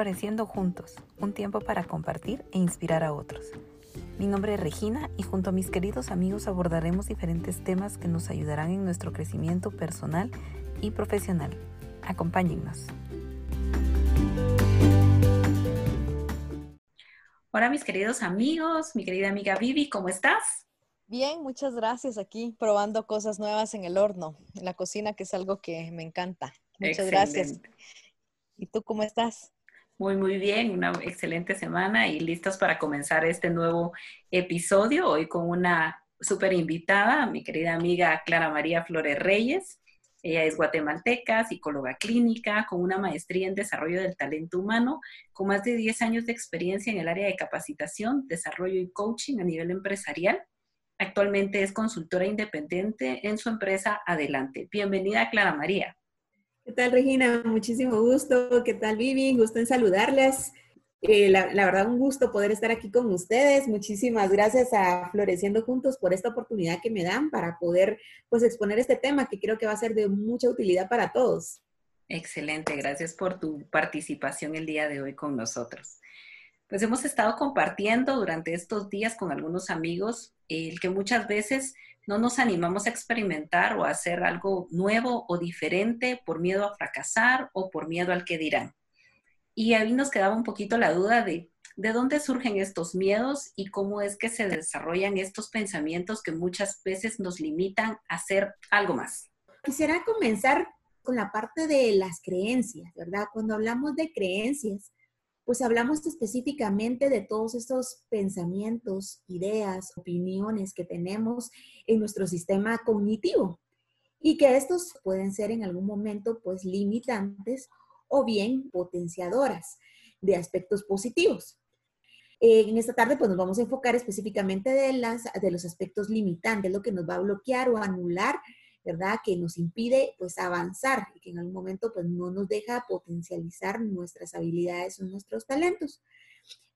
Floreciendo Juntos, un tiempo para compartir e inspirar a otros. Mi nombre es Regina y junto a mis queridos amigos abordaremos diferentes temas que nos ayudarán en nuestro crecimiento personal y profesional. Acompáñennos. Hola mis queridos amigos, mi querida amiga Vivi, ¿cómo estás? Bien, muchas gracias. Aquí probando cosas nuevas en el horno, en la cocina, que es algo que me encanta. Muchas gracias. ¿Y tú cómo estás? Muy, muy bien, una excelente semana y listos para comenzar este nuevo episodio. Hoy con una súper invitada, mi querida amiga Clara María Flores Reyes. Ella es guatemalteca, psicóloga clínica, con una maestría en desarrollo del talento humano, con más de 10 años de experiencia en el área de capacitación, desarrollo y coaching a nivel empresarial. Actualmente es consultora independiente en su empresa Adelante. Bienvenida, Clara María. ¿Qué tal, Regina? Muchísimo gusto. ¿Qué tal, Vivi? Gusto en saludarles. Eh, la, verdad, un gusto poder estar aquí con ustedes. Muchísimas gracias a Floreciendo Juntos por esta oportunidad que me dan para poder pues exponer este tema que creo que va a ser de mucha utilidad para todos. Excelente, gracias por tu participación el día de hoy con nosotros. Pues hemos estado compartiendo durante estos días con algunos amigos el que muchas veces no nos animamos a experimentar o a hacer algo nuevo o diferente por miedo a fracasar o por miedo al que dirán. Y ahí nos quedaba un poquito la duda de de dónde surgen estos miedos y cómo es que se desarrollan estos pensamientos que muchas veces nos limitan a hacer algo más. Quisiera comenzar con la parte de las creencias, ¿verdad? Cuando hablamos de creencias, pues hablamos específicamente de todos estos pensamientos, ideas, opiniones que tenemos en nuestro sistema cognitivo y que estos pueden ser en algún momento pues limitantes o bien potenciadoras de aspectos positivos. En esta tarde pues nos vamos a enfocar específicamente de, las, de los aspectos limitantes, lo que nos va a bloquear o anular ¿verdad? Que nos impide pues avanzar y que en algún momento pues no nos deja potencializar nuestras habilidades o nuestros talentos.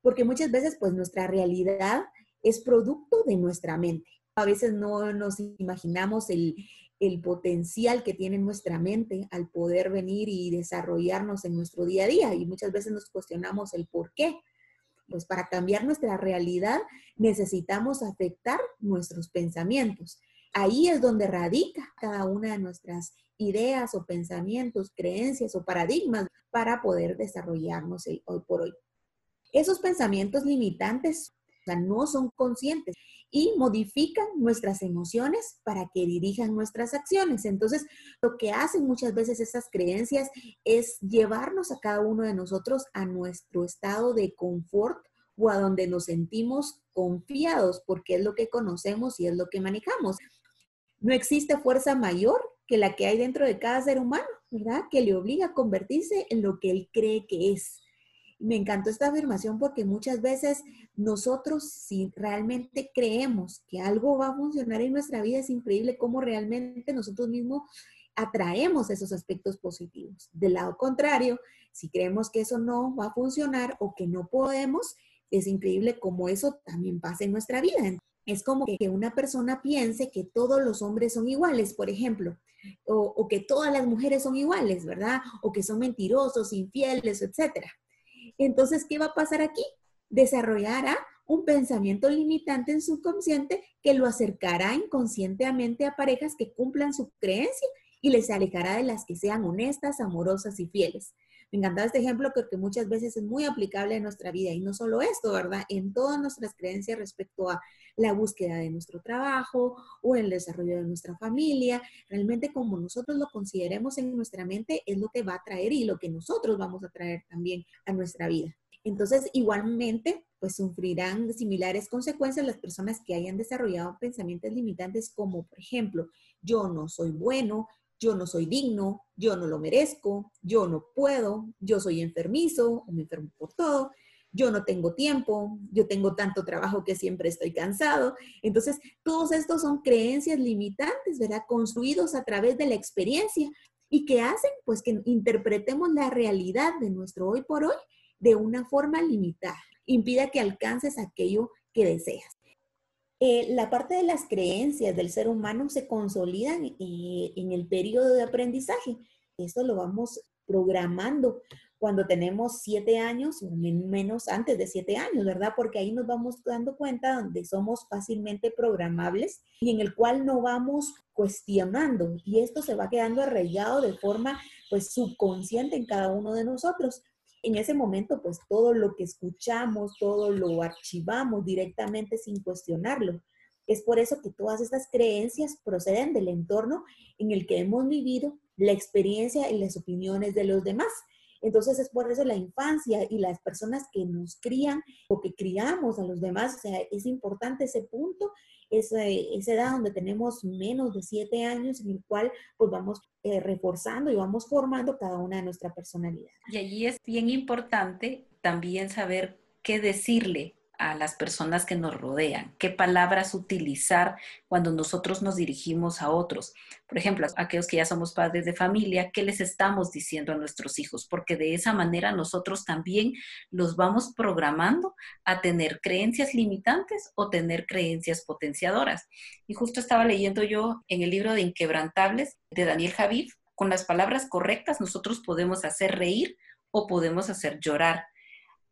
Porque muchas veces pues nuestra realidad es producto de nuestra mente. A veces no nos imaginamos el, el potencial que tiene nuestra mente al poder venir y desarrollarnos en nuestro día a día y muchas veces nos cuestionamos el por qué. Pues para cambiar nuestra realidad necesitamos afectar nuestros pensamientos ahí es donde radica cada una de nuestras ideas o pensamientos, creencias o paradigmas para poder desarrollarnos hoy por hoy. Esos pensamientos limitantes no son conscientes y modifican nuestras emociones para que dirijan nuestras acciones. Entonces, lo que hacen muchas veces esas creencias es llevarnos a cada uno de nosotros a nuestro estado de confort o a donde nos sentimos confiados porque es lo que conocemos y es lo que manejamos. No existe fuerza mayor que la que hay dentro de cada ser humano, ¿verdad? Que le obliga a convertirse en lo que él cree que es. Me encantó esta afirmación porque muchas veces nosotros, si realmente creemos que algo va a funcionar en nuestra vida, es increíble cómo realmente nosotros mismos atraemos esos aspectos positivos. Del lado contrario, si creemos que eso no va a funcionar o que no podemos, es increíble cómo eso también pasa en nuestra vida. Es como que una persona piense que todos los hombres son iguales, por ejemplo, o, que todas las mujeres son iguales, ¿verdad? O que son mentirosos, infieles, etc. Entonces, ¿qué va a pasar aquí? Desarrollará un pensamiento limitante en su consciente que lo acercará inconscientemente a parejas que cumplan su creencia y les alejará de las que sean honestas, amorosas y fieles. Me encantaba este ejemplo porque muchas veces es muy aplicable en nuestra vida y no solo esto, ¿verdad? En todas nuestras creencias respecto a la búsqueda de nuestro trabajo o el desarrollo de nuestra familia. Realmente como nosotros lo consideremos en nuestra mente es lo que va a traer y lo que nosotros vamos a traer también a nuestra vida. Entonces, igualmente, pues sufrirán similares consecuencias las personas que hayan desarrollado pensamientos limitantes como, por ejemplo, yo no soy bueno, yo no soy digno, yo no lo merezco, yo no puedo, yo soy enfermizo o me enfermo por todo, yo no tengo tiempo, yo tengo tanto trabajo que siempre estoy cansado. Entonces, todos estos son creencias limitantes, ¿verdad? Construidos a través de la experiencia y que hacen pues que interpretemos la realidad de nuestro hoy por hoy de una forma limitada. Impida que alcances aquello que deseas. Eh, la parte de las creencias del ser humano se consolidan eh, en el periodo de aprendizaje. Esto lo vamos programando cuando tenemos siete años menos antes de siete años, ¿verdad? Porque ahí nos vamos dando cuenta donde somos fácilmente programables y en el cual no vamos cuestionando y esto se va quedando arraigado de forma pues subconsciente en cada uno de nosotros. En ese momento pues todo lo que escuchamos, todo lo archivamos directamente sin cuestionarlo. Es por eso que todas estas creencias proceden del entorno en el que hemos vivido, la experiencia y las opiniones de los demás. Entonces es por eso la infancia y las personas que nos crían o que criamos a los demás, o sea, es importante ese punto, esa, esa edad donde tenemos menos de siete años en el cual pues vamos eh, reforzando y vamos formando cada una de nuestra personalidad. Y allí es bien importante también saber qué decirle a las personas que nos rodean, qué palabras utilizar cuando nosotros nos dirigimos a otros. Por ejemplo, aquellos que ya somos padres de familia, ¿qué les estamos diciendo a nuestros hijos? Porque de esa manera nosotros también los vamos programando a tener creencias limitantes o tener creencias potenciadoras. Y justo estaba leyendo yo en el libro de Inquebrantables de Daniel Javid, con las palabras correctas nosotros podemos hacer reír o podemos hacer llorar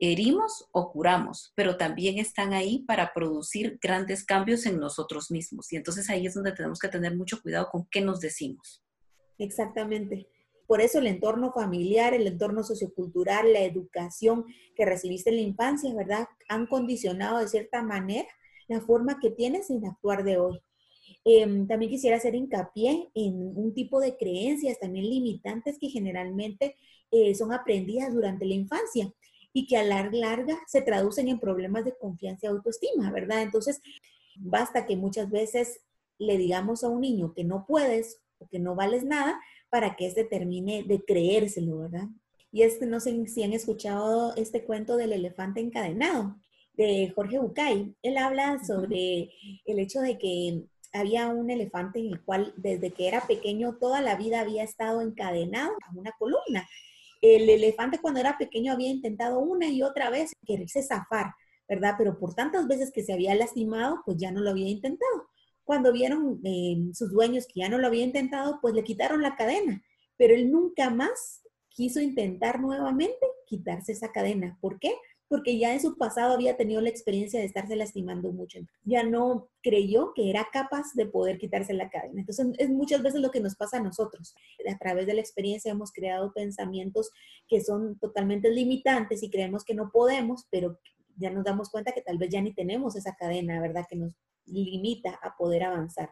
herimos o curamos, pero también están ahí para producir grandes cambios en nosotros mismos. Y entonces ahí es donde tenemos que tener mucho cuidado con qué nos decimos. Exactamente. Por eso el entorno familiar, el entorno sociocultural, la educación que recibiste en la infancia, ¿verdad? Han condicionado de cierta manera la forma que tienes en actuar de hoy. Em, también quisiera hacer hincapié en un tipo de creencias también limitantes que generalmente eh, son aprendidas durante la infancia y que a larga, larga se traducen en problemas de confianza y autoestima, ¿verdad? Entonces, basta que muchas veces le digamos a un niño que no puedes o que no vales nada para que éste termine de creérselo, ¿verdad? Y es que no sé si han escuchado este cuento del elefante encadenado de Jorge Bucay. Él habla sobre el hecho de que había un elefante en el cual desde que era pequeño toda la vida había estado encadenado a una columna el elefante cuando era pequeño había intentado una y otra vez quererse zafar, ¿verdad? Pero por tantas veces que se había lastimado, pues ya no lo había intentado. Cuando vieron eh, sus dueños que ya no lo había intentado, pues le quitaron la cadena, pero él nunca más quiso intentar nuevamente quitarse esa cadena. ¿Por qué? Porque ya en su pasado había tenido la experiencia de estarse lastimando mucho. Ya no creyó que era capaz de poder quitarse la cadena. Entonces, es muchas veces lo que nos pasa a nosotros. A través de la experiencia hemos creado pensamientos que son totalmente limitantes y creemos que no podemos, pero ya nos damos cuenta que tal vez ya ni tenemos esa cadena, ¿verdad? Que nos limita a poder avanzar.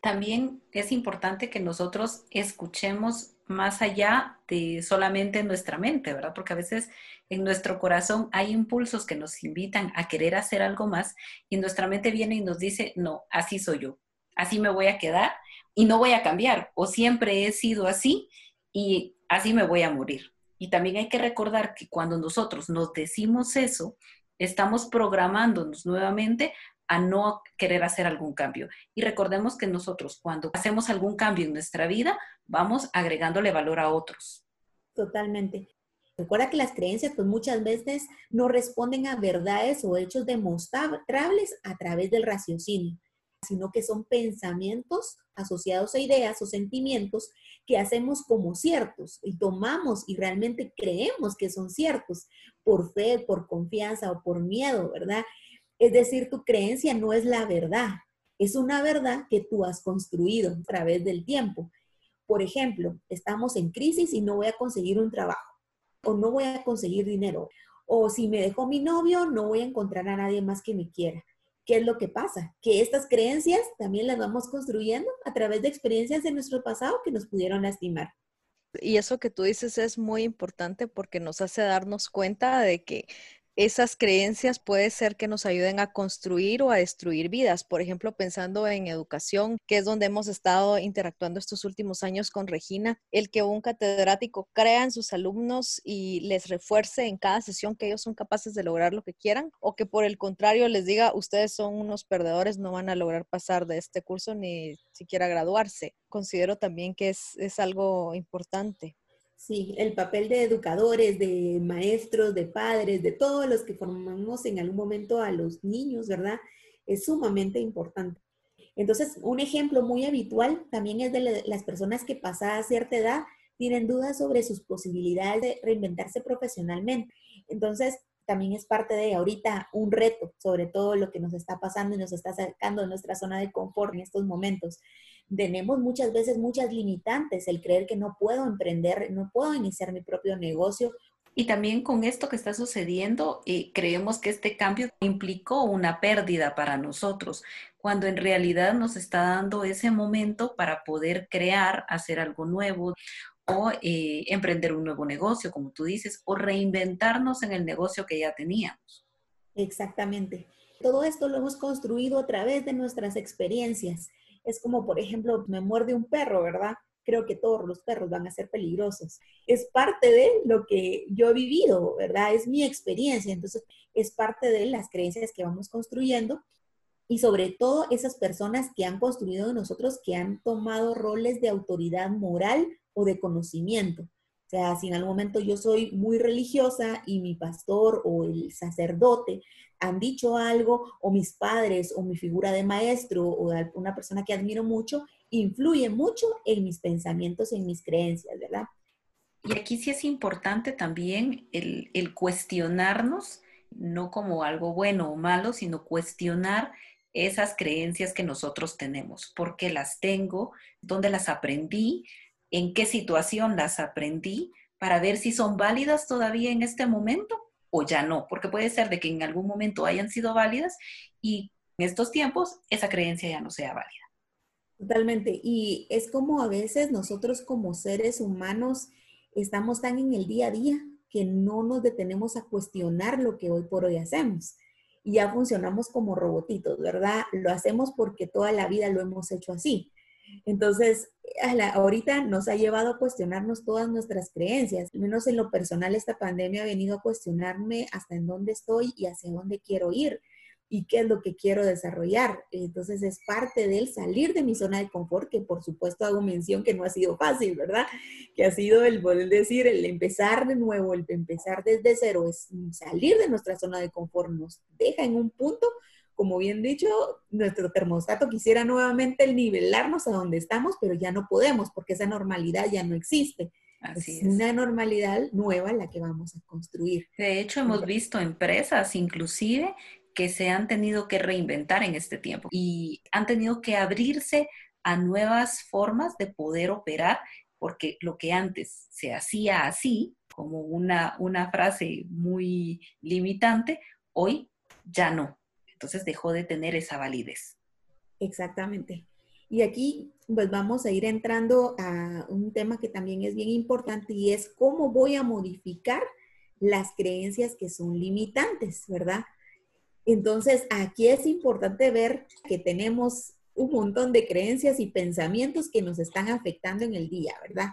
También es importante que nosotros escuchemos más allá de solamente nuestra mente, ¿verdad? Porque a veces en nuestro corazón hay impulsos que nos invitan a querer hacer algo más y nuestra mente viene y nos dice, no, así soy yo, así me voy a quedar y no voy a cambiar, o siempre he sido así y así me voy a morir. Y también hay que recordar que cuando nosotros nos decimos eso, estamos programándonos nuevamente a no querer hacer algún cambio. Y recordemos que nosotros cuando hacemos algún cambio en nuestra vida, vamos agregándole valor a otros. Totalmente. Recuerda que las creencias pues muchas veces no responden a verdades o hechos demostrables a través del raciocinio, sino que son pensamientos asociados a ideas o sentimientos que hacemos como ciertos y tomamos y realmente creemos que son ciertos por fe, por confianza o por miedo, ¿verdad? Es decir, tu creencia no es la verdad, es una verdad que tú has construido a través del tiempo. Por ejemplo, estamos en crisis y no voy a conseguir un trabajo, o no voy a conseguir dinero, o si me dejó mi novio, no voy a encontrar a nadie más que me quiera. ¿Qué es lo que pasa? Que estas creencias también las vamos construyendo a través de experiencias de nuestro pasado que nos pudieron lastimar. Y eso que tú dices es muy importante porque nos hace darnos cuenta de que esas creencias puede ser que nos ayuden a construir o a destruir vidas. Por ejemplo, pensando en educación, que es donde hemos estado interactuando estos últimos años con Regina, el que un catedrático crea en sus alumnos y les refuerce en cada sesión que ellos son capaces de lograr lo que quieran, o que por el contrario les diga, ustedes son unos perdedores, no van a lograr pasar de este curso ni siquiera graduarse. Considero también que es, es algo importante. Sí, el papel de educadores, de maestros, de padres, de todos los que formamos en algún momento a los niños, ¿verdad? Es sumamente importante. Entonces, un ejemplo muy habitual también es de las personas que pasada cierta edad tienen dudas sobre sus posibilidades de reinventarse profesionalmente. Entonces, también es parte de ahorita un reto sobre todo lo que nos está pasando y nos está sacando de nuestra zona de confort en estos momentos. Tenemos muchas veces muchas limitantes, el creer que no puedo emprender, no puedo iniciar mi propio negocio. Y también con esto que está sucediendo, eh, creemos que este cambio implicó una pérdida para nosotros, cuando en realidad nos está dando ese momento para poder crear, hacer algo nuevo o eh, emprender un nuevo negocio, como tú dices, o reinventarnos en el negocio que ya teníamos. Exactamente. Todo esto lo hemos construido a través de nuestras experiencias. Es como, por ejemplo, me muerde un perro, ¿verdad? Creo que todos los perros van a ser peligrosos. Es parte de lo que yo he vivido, ¿verdad? Es mi experiencia. Entonces, es parte de las creencias que vamos construyendo y sobre todo esas personas que han construido de nosotros, que han tomado roles de autoridad moral o de conocimiento. O sea, si en algún momento yo soy muy religiosa y mi pastor o el sacerdote han dicho algo, o mis padres o mi figura de maestro o una persona que admiro mucho, influye mucho en mis pensamientos en mis creencias, ¿verdad? Y aquí sí es importante también el, el cuestionarnos, no como algo bueno o malo, sino cuestionar esas creencias que nosotros tenemos, por qué las tengo, dónde las aprendí, en qué situación las aprendí para ver si son válidas todavía en este momento o ya no, porque puede ser de que en algún momento hayan sido válidas y en estos tiempos esa creencia ya no sea válida. Totalmente. Y es como a veces nosotros como seres humanos estamos tan en el día a día que no nos detenemos a cuestionar lo que hoy por hoy hacemos. Y ya funcionamos como robotitos, ¿verdad? Lo hacemos porque toda la vida lo hemos hecho así. Entonces, ahorita nos ha llevado a cuestionarnos todas nuestras creencias. Al menos en lo personal, esta pandemia ha venido a cuestionarme hasta en dónde estoy y hacia dónde quiero ir y qué es lo que quiero desarrollar. Entonces es parte del salir de mi zona de confort, que por supuesto hago mención que no ha sido fácil, ¿verdad? Que ha sido el poder decir, el empezar de nuevo, el empezar desde cero, es salir de nuestra zona de confort, nos deja en un punto como bien dicho, nuestro termostato quisiera nuevamente nivelarnos a donde estamos, pero ya no podemos porque esa normalidad ya no existe. Así es, una normalidad nueva la que vamos a construir. De hecho, hemos visto empresas inclusive que se han tenido que reinventar en este tiempo y han tenido que abrirse a nuevas formas de poder operar, porque lo que antes se hacía así, como una, una frase muy limitante, hoy ya no. Entonces dejó de tener esa validez. Exactamente. Y aquí pues vamos a ir entrando a un tema que también es bien importante y es cómo voy a modificar las creencias que son limitantes, ¿verdad? Entonces, aquí es importante ver que tenemos un montón de creencias y pensamientos que nos están afectando en el día, ¿verdad?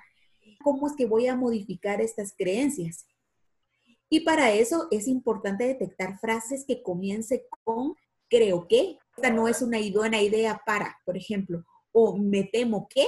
¿Cómo es que voy a modificar estas creencias? Y para eso es importante detectar frases que comiencen con creo que. Esta no es una buena idea para, por ejemplo, o me temo que,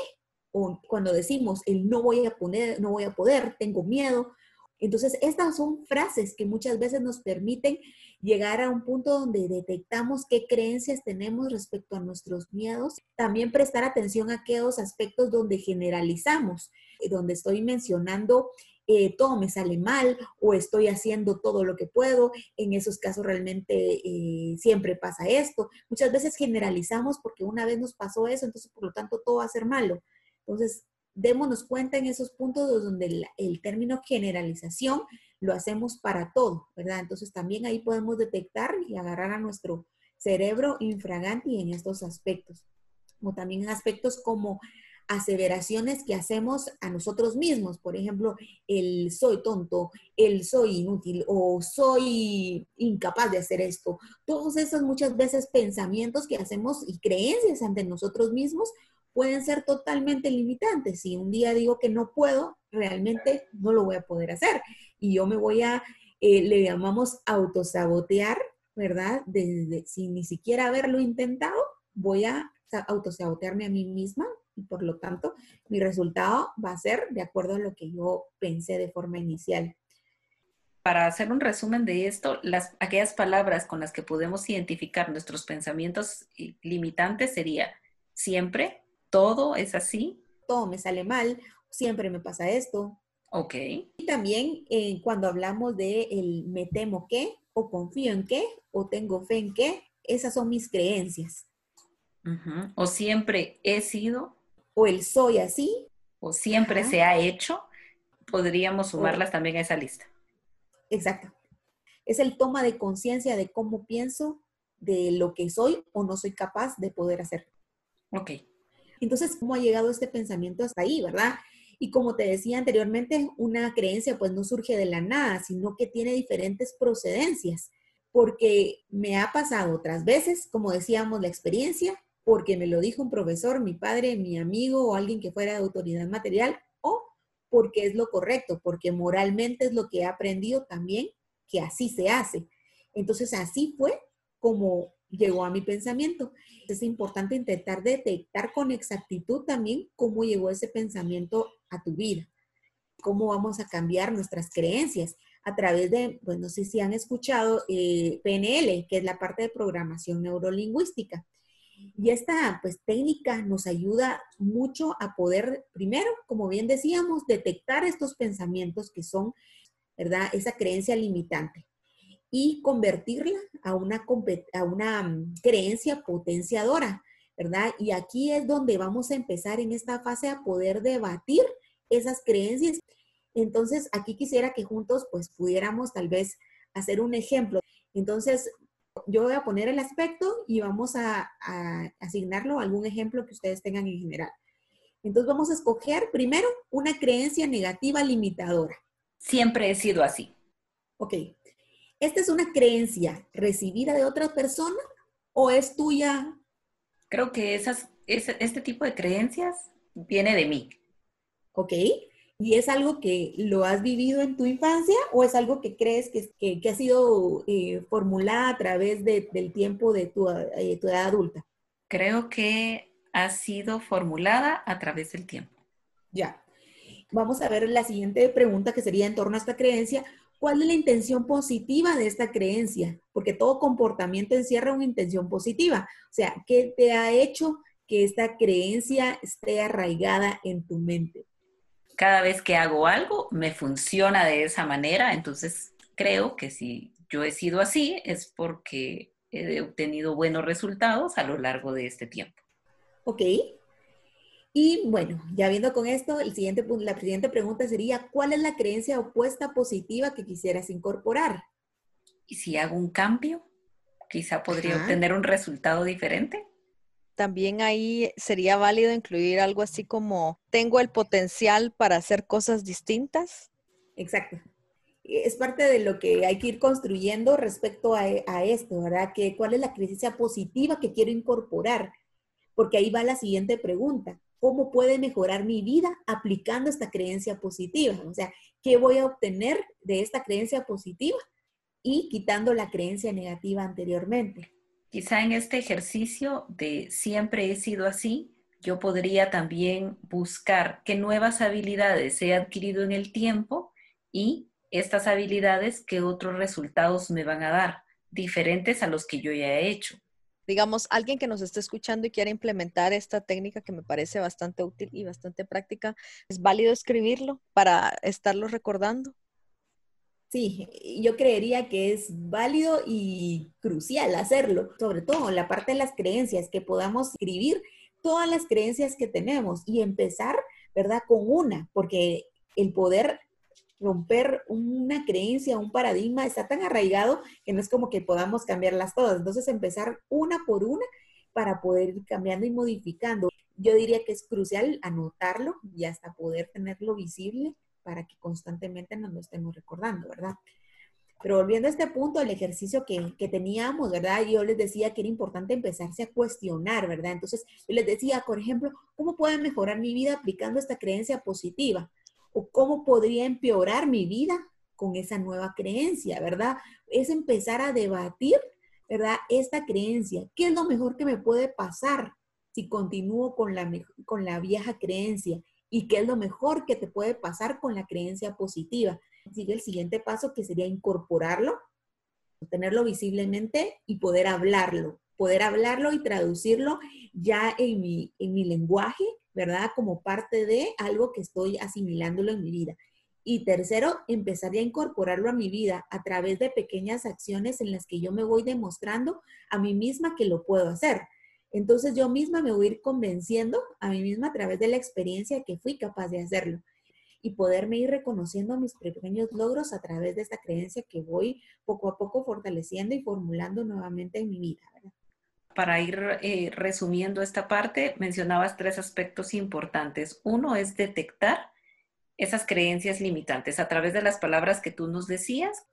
o cuando decimos el no voy a poner, no voy a poder, tengo miedo. Entonces, estas son frases que muchas veces nos permiten llegar a un punto donde detectamos qué creencias tenemos respecto a nuestros miedos. También prestar atención a aquellos aspectos donde generalizamos, donde estoy mencionando eh, todo me sale mal o estoy haciendo todo lo que puedo. En esos casos realmente eh, siempre pasa esto. Muchas veces generalizamos porque una vez nos pasó eso, entonces por lo tanto todo va a ser malo. Entonces, démonos cuenta en esos puntos donde el, término generalización lo hacemos para todo, ¿verdad? Entonces también ahí podemos detectar y agarrar a nuestro cerebro infragante en estos aspectos. Como también en aspectos como aseveraciones que hacemos a nosotros mismos. Por ejemplo, el soy tonto, el soy inútil o soy incapaz de hacer esto. Todos esos muchas veces pensamientos que hacemos y creencias ante nosotros mismos pueden ser totalmente limitantes. Si un día digo que no puedo, realmente no lo voy a poder hacer. Y yo me voy a, eh, le llamamos autosabotear, ¿verdad? Desde, sin ni siquiera haberlo intentado, voy a autosabotearme a mí misma y por lo tanto mi resultado va a ser de acuerdo a lo que yo pensé de forma inicial. Para hacer un resumen de esto, las, aquellas palabras con las que podemos identificar nuestros pensamientos limitantes sería siempre, todo es así. Todo me sale mal siempre me pasa esto. Ok. Y también eh, cuando hablamos de el me temo que, o confío en qué, o tengo fe en qué, esas son mis creencias. O siempre he sido. O el soy así. O siempre se ha hecho. Podríamos sumarlas también a esa lista. Exacto. Es el toma de conciencia de cómo pienso, de lo que soy o no soy capaz de poder hacer. Ok. Entonces, ¿cómo ha llegado este pensamiento hasta ahí, verdad? Y como te decía anteriormente, una creencia pues no surge de la nada, sino que tiene diferentes procedencias, porque me ha pasado otras veces, como decíamos, la experiencia, porque me lo dijo un profesor, mi padre, mi amigo o alguien que fuera de autoridad material, o porque es lo correcto, porque moralmente es lo que he aprendido también que así se hace. Entonces, así fue como llegó a mi pensamiento. Es importante intentar detectar con exactitud también cómo llegó ese pensamiento a tu vida, cómo vamos a cambiar nuestras creencias a través de, pues no sé si han escuchado eh, PNL, que es la parte de programación neurolingüística. Y esta pues técnica nos ayuda mucho a poder, primero, como bien decíamos, detectar estos pensamientos que son, ¿verdad? Esa creencia limitante y convertirla a una, a una mm, creencia potenciadora, ¿verdad? Y aquí es donde vamos a empezar en esta fase a poder debatir esas creencias. Entonces, aquí quisiera que juntos pues pudiéramos tal vez hacer un ejemplo. Entonces, yo voy a poner el aspecto y vamos a, a asignarlo a algún ejemplo que ustedes tengan en general. Entonces, vamos a escoger primero una creencia negativa limitadora. Siempre he sido así. Ok, ¿Esta es una creencia recibida de otra persona o es tuya? Creo que esas, este tipo de creencias viene de mí. Ok. ¿Y es algo que lo has vivido en tu infancia o es algo que crees que, que, ha sido eh, formulada a través del tiempo de tu, eh, tu edad adulta? Creo que ha sido formulada a través del tiempo. Ya. Vamos a ver la siguiente pregunta que sería en torno a esta creencia. ¿Cuál es la intención positiva de esta creencia? Porque todo comportamiento encierra una intención positiva. O sea, ¿qué te ha hecho que esta creencia esté arraigada en tu mente? Cada vez que hago algo, me funciona de esa manera, entonces creo que si yo he sido así es porque he obtenido buenos resultados a lo largo de este tiempo. Ok, y bueno, ya viendo con esto, el siguiente, la siguiente pregunta sería, ¿cuál es la creencia opuesta positiva que quisieras incorporar? ¿Y si hago un cambio? Quizá podría obtener un resultado diferente. También ahí sería válido incluir algo así como, tengo el potencial para hacer cosas distintas. Exacto. Es parte de lo que hay que ir construyendo respecto a, a esto, ¿verdad? Que, ¿Cuál es la creencia positiva que quiero incorporar? Porque ahí va la siguiente pregunta cómo puede mejorar mi vida aplicando esta creencia positiva. O sea, ¿qué voy a obtener de esta creencia positiva y quitando la creencia negativa anteriormente? Quizá en este ejercicio de siempre he sido así, yo podría también buscar qué nuevas habilidades he adquirido en el tiempo y estas habilidades qué otros resultados me van a dar, diferentes a los que yo ya he hecho digamos, alguien que nos esté escuchando y quiera implementar esta técnica que me parece bastante útil y bastante práctica, ¿es válido escribirlo para estarlo recordando? Sí, yo creería que es válido y crucial hacerlo, sobre todo en la parte de las creencias, que podamos escribir todas las creencias que tenemos y empezar, ¿verdad? Con una, porque el poder romper una creencia, un paradigma, está tan arraigado que no es como que podamos cambiarlas todas. Entonces, empezar una por una para poder ir cambiando y modificando. Yo diría que es crucial anotarlo y hasta poder tenerlo visible para que constantemente nos lo estemos recordando, ¿verdad? Pero volviendo a este punto, el ejercicio que, que, teníamos, ¿verdad? Yo les decía que era importante empezarse a cuestionar, ¿verdad? Entonces, yo les decía, por ejemplo, ¿cómo puedo mejorar mi vida aplicando esta creencia positiva? o cómo podría empeorar mi vida con esa nueva creencia, ¿verdad? Es empezar a debatir, ¿verdad? Esta creencia. ¿Qué es lo mejor que me puede pasar si continúo con la, con la vieja creencia? ¿Y qué es lo mejor que te puede pasar con la creencia positiva? Sigue el siguiente paso que sería incorporarlo, tenerlo visiblemente y poder hablarlo, poder hablarlo y traducirlo ya en mi, en mi lenguaje ¿verdad? Como parte de algo que estoy asimilándolo en mi vida. Y tercero, empezar a incorporarlo a mi vida a través de pequeñas acciones en las que yo me voy demostrando a mí misma que lo puedo hacer. Entonces yo misma me voy a ir convenciendo a mí misma a través de la experiencia que fui capaz de hacerlo y poderme ir reconociendo mis pequeños logros a través de esta creencia que voy poco a poco fortaleciendo y formulando nuevamente en mi vida. Para ir eh, resumiendo esta parte, mencionabas tres aspectos importantes. Uno es detectar esas creencias limitantes a través de las palabras que tú nos decías.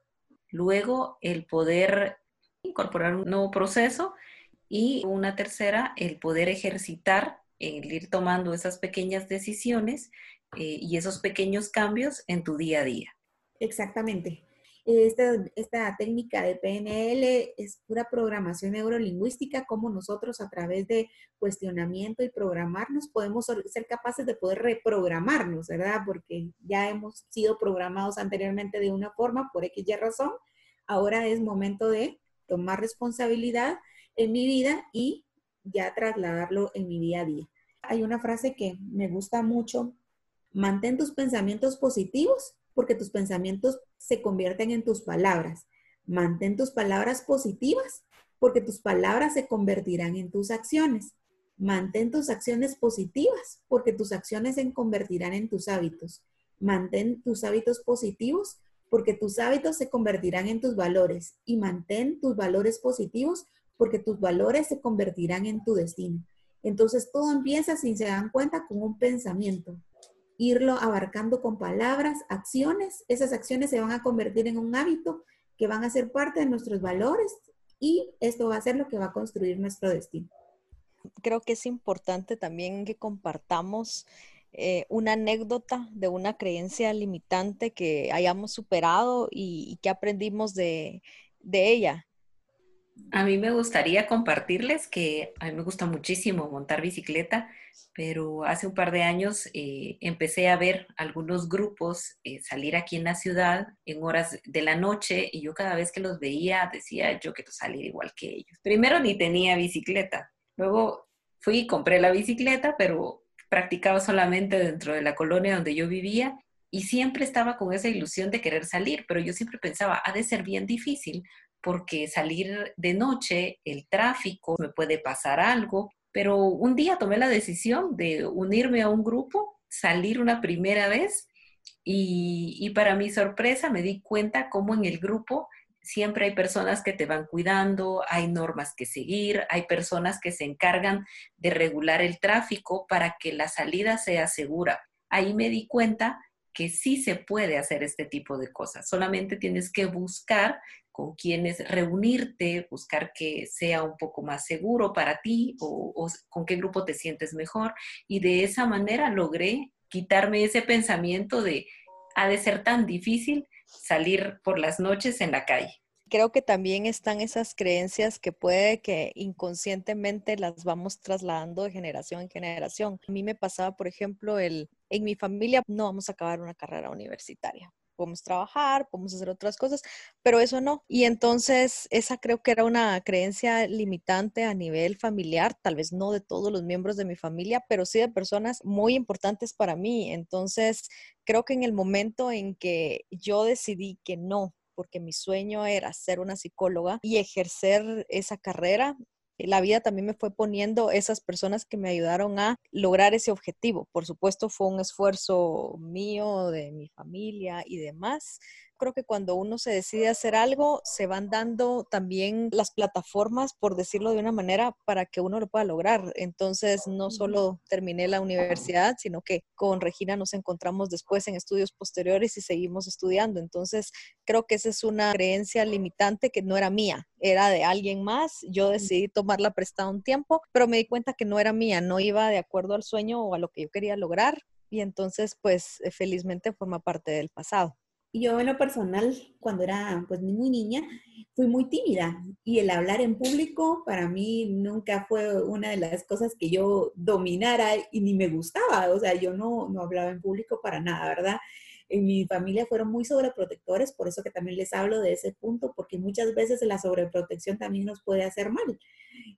Luego, el poder incorporar un nuevo proceso y una tercera, el poder ejercitar, el ir tomando esas pequeñas decisiones eh, y esos pequeños cambios en tu día a día. Exactamente. Esta, esta, técnica de PNL es pura programación neurolingüística, como nosotros a través de cuestionamiento y programarnos podemos ser capaces de poder reprogramarnos, ¿verdad? Porque ya hemos sido programados anteriormente de una forma por X razón. Ahora es momento de tomar responsabilidad en mi vida y ya trasladarlo en mi día a día. Hay una frase que me gusta mucho, mantén tus pensamientos positivos porque tus pensamientos se convierten en tus palabras. Mantén tus palabras positivas porque tus palabras se convertirán en tus acciones. Mantén tus acciones positivas porque tus acciones se convertirán en tus hábitos. Mantén tus hábitos positivos porque tus hábitos se convertirán en tus valores. Y mantén tus valores positivos porque tus valores se convertirán en tu destino. Entonces todo empieza, sin se dan cuenta, con un pensamiento. Irlo abarcando con palabras, acciones. Esas acciones se van a convertir en un hábito que van a ser parte de nuestros valores y esto va a ser lo que va a construir nuestro destino. Creo que es importante también que compartamos eh, una anécdota de una creencia limitante que hayamos superado y, que aprendimos de ella. A mí me gustaría compartirles que a mí me gusta muchísimo montar bicicleta, pero hace un par de años eh, empecé a ver algunos grupos eh, salir aquí en la ciudad en horas de la noche y yo cada vez que los veía decía yo quiero salir igual que ellos. Primero ni tenía bicicleta, luego fui y compré la bicicleta, pero practicaba solamente dentro de la colonia donde yo vivía y siempre estaba con esa ilusión de querer salir, pero yo siempre pensaba, ha de ser bien difícil porque salir de noche, el tráfico, me puede pasar algo, pero un día tomé la decisión de unirme a un grupo, salir una primera vez y, para mi sorpresa me di cuenta cómo en el grupo siempre hay personas que te van cuidando, hay normas que seguir, hay personas que se encargan de regular el tráfico para que la salida sea segura. Ahí me di cuenta que sí se puede hacer este tipo de cosas, solamente tienes que buscar con quienes reunirte, buscar que sea un poco más seguro para ti o, con qué grupo te sientes mejor. Y de esa manera logré quitarme ese pensamiento de, ha de ser tan difícil salir por las noches en la calle. Creo que también están esas creencias que puede que inconscientemente las vamos trasladando de generación en generación. A mí me pasaba, por ejemplo, el en mi familia no vamos a acabar una carrera universitaria podemos trabajar, podemos hacer otras cosas, pero eso no. Y entonces esa creo que era una creencia limitante a nivel familiar, tal vez no de todos los miembros de mi familia, pero sí de personas muy importantes para mí. Entonces creo que en el momento en que yo decidí que no, porque mi sueño era ser una psicóloga y ejercer esa carrera, la vida también me fue poniendo esas personas que me ayudaron a lograr ese objetivo. Por supuesto, fue un esfuerzo mío, de mi familia y demás, creo que cuando uno se decide hacer algo, se van dando también las plataformas, por decirlo de una manera, para que uno lo pueda lograr. Entonces, no solo terminé la universidad, sino que con Regina nos encontramos después en estudios posteriores y seguimos estudiando. Entonces, creo que esa es una creencia limitante que no era mía, era de alguien más. Yo decidí tomarla prestada un tiempo, pero me di cuenta que no era mía, no iba de acuerdo al sueño o a lo que yo quería lograr. Y entonces, pues, felizmente forma parte del pasado. Yo en lo personal, cuando era pues muy niña, fui muy tímida y el hablar en público para mí nunca fue una de las cosas que yo dominara y ni me gustaba. O sea, yo no, no hablaba en público para nada, ¿verdad? En mi familia fueron muy sobreprotectores, por eso que también les hablo de ese punto, porque muchas veces la sobreprotección también nos puede hacer mal.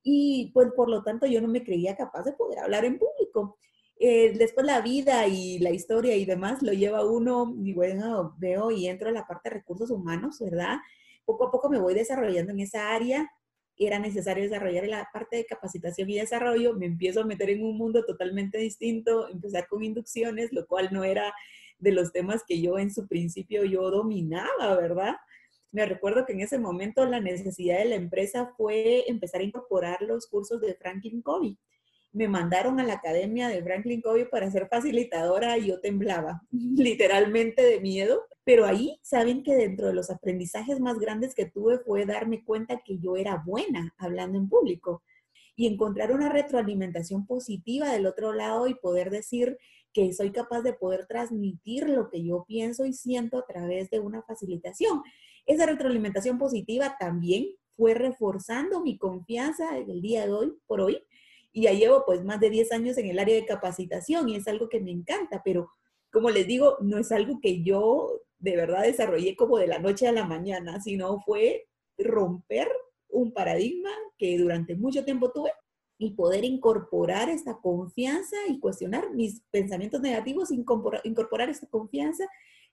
Y pues por lo tanto yo no me creía capaz de poder hablar en público. Eh, después la vida y la historia y demás lo lleva uno, y bueno, veo y entro en la parte de recursos humanos, ¿verdad? Poco a poco me voy desarrollando en esa área. Era necesario desarrollar la parte de capacitación y desarrollo. Me empiezo a meter en un mundo totalmente distinto, empezar con inducciones, lo cual no era de los temas que yo en su principio yo dominaba, ¿verdad? Me recuerdo que en ese momento la necesidad de la empresa fue empezar a incorporar los cursos de Franklin Covey me mandaron a la academia de Franklin Covey para ser facilitadora y yo temblaba literalmente de miedo. Pero ahí saben que dentro de los aprendizajes más grandes que tuve fue darme cuenta que yo era buena hablando en público y encontrar una retroalimentación positiva del otro lado y poder decir que soy capaz de poder transmitir lo que yo pienso y siento a través de una facilitación. Esa retroalimentación positiva también fue reforzando mi confianza el día de hoy, por hoy, y ya llevo pues más de 10 años en el área de capacitación y es algo que me encanta, pero como les digo, no es algo que yo de verdad desarrollé como de la noche a la mañana, sino fue romper un paradigma que durante mucho tiempo tuve y poder incorporar esta confianza y cuestionar mis pensamientos negativos, incorporar esta confianza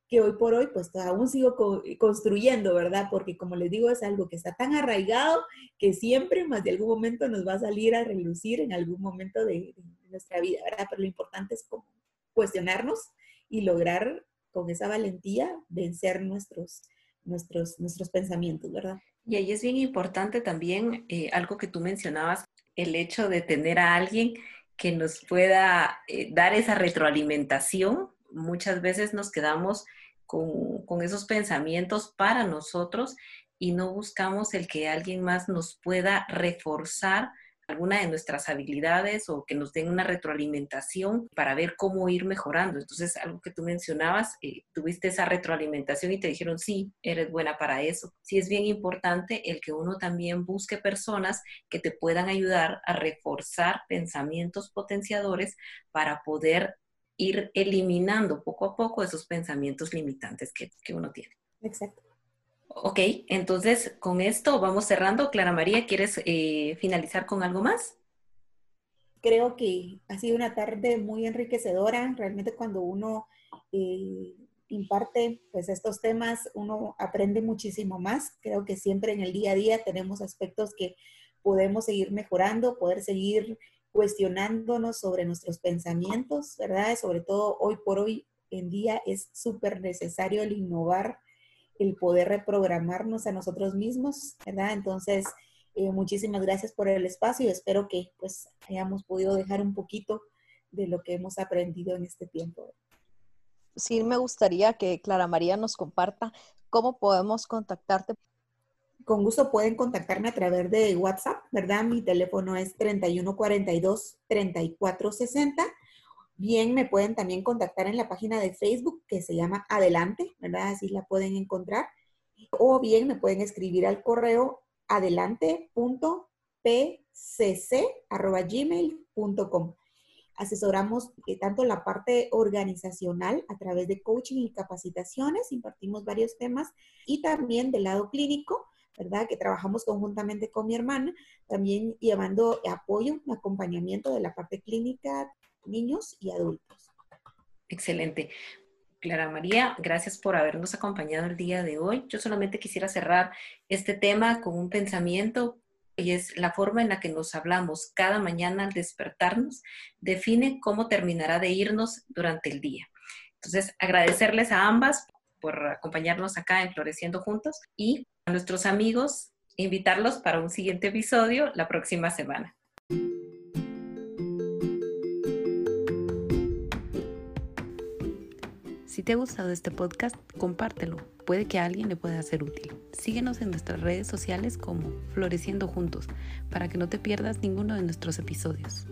que hoy por hoy pues aún sigo construyendo, ¿verdad? Porque como les digo, es algo que está tan arraigado que siempre más de algún momento nos va a salir a relucir en algún momento de, nuestra vida, ¿verdad? Pero lo importante es como cuestionarnos y lograr con esa valentía vencer nuestros, nuestros, nuestros pensamientos, ¿verdad? Y ahí es bien importante también eh, algo que tú mencionabas, el hecho de tener a alguien que nos pueda eh, dar esa retroalimentación muchas veces nos quedamos con, esos pensamientos para nosotros y no buscamos el que alguien más nos pueda reforzar alguna de nuestras habilidades o que nos den una retroalimentación para ver cómo ir mejorando. Entonces, algo que tú mencionabas, eh, tuviste esa retroalimentación y te dijeron, sí, eres buena para eso. Sí es bien importante el que uno también busque personas que te puedan ayudar a reforzar pensamientos potenciadores para poder ir eliminando poco a poco esos pensamientos limitantes que, que uno tiene. Exacto. Ok, entonces con esto vamos cerrando. Clara María, ¿quieres eh, finalizar con algo más? Creo que ha sido una tarde muy enriquecedora. Realmente cuando uno eh, imparte pues estos temas, uno aprende muchísimo más. Creo que siempre en el día a día tenemos aspectos que podemos seguir mejorando, poder seguir cuestionándonos sobre nuestros pensamientos, ¿verdad? Sobre todo hoy por hoy en día es súper necesario el innovar, el poder reprogramarnos a nosotros mismos, ¿verdad? Entonces, eh, muchísimas gracias por el espacio y espero que pues hayamos podido dejar un poquito de lo que hemos aprendido en este tiempo. Sí, me gustaría que Clara María nos comparta cómo podemos contactarte con gusto pueden contactarme a través de WhatsApp, ¿verdad? Mi teléfono es 3142-3460. Bien, me pueden también contactar en la página de Facebook que se llama Adelante, ¿verdad? Así la pueden encontrar. O bien me pueden escribir al correo adelante.pcc.gmail.com. Asesoramos eh, tanto la parte organizacional a través de coaching y capacitaciones, impartimos varios temas, y también del lado clínico, ¿verdad? Que trabajamos conjuntamente con mi hermana, también llevando apoyo, acompañamiento de la parte clínica, niños y adultos. Excelente. Clara María, gracias por habernos acompañado el día de hoy. Yo solamente quisiera cerrar este tema con un pensamiento y es la forma en la que nos hablamos cada mañana al despertarnos define cómo terminará de irnos durante el día. Entonces, agradecerles a ambas por acompañarnos acá en Floreciendo Juntos y a nuestros amigos invitarlos para un siguiente episodio la próxima semana. Si te ha gustado este podcast, compártelo. Puede que a alguien le pueda ser útil. Síguenos en nuestras redes sociales como Floreciendo Juntos para que no te pierdas ninguno de nuestros episodios.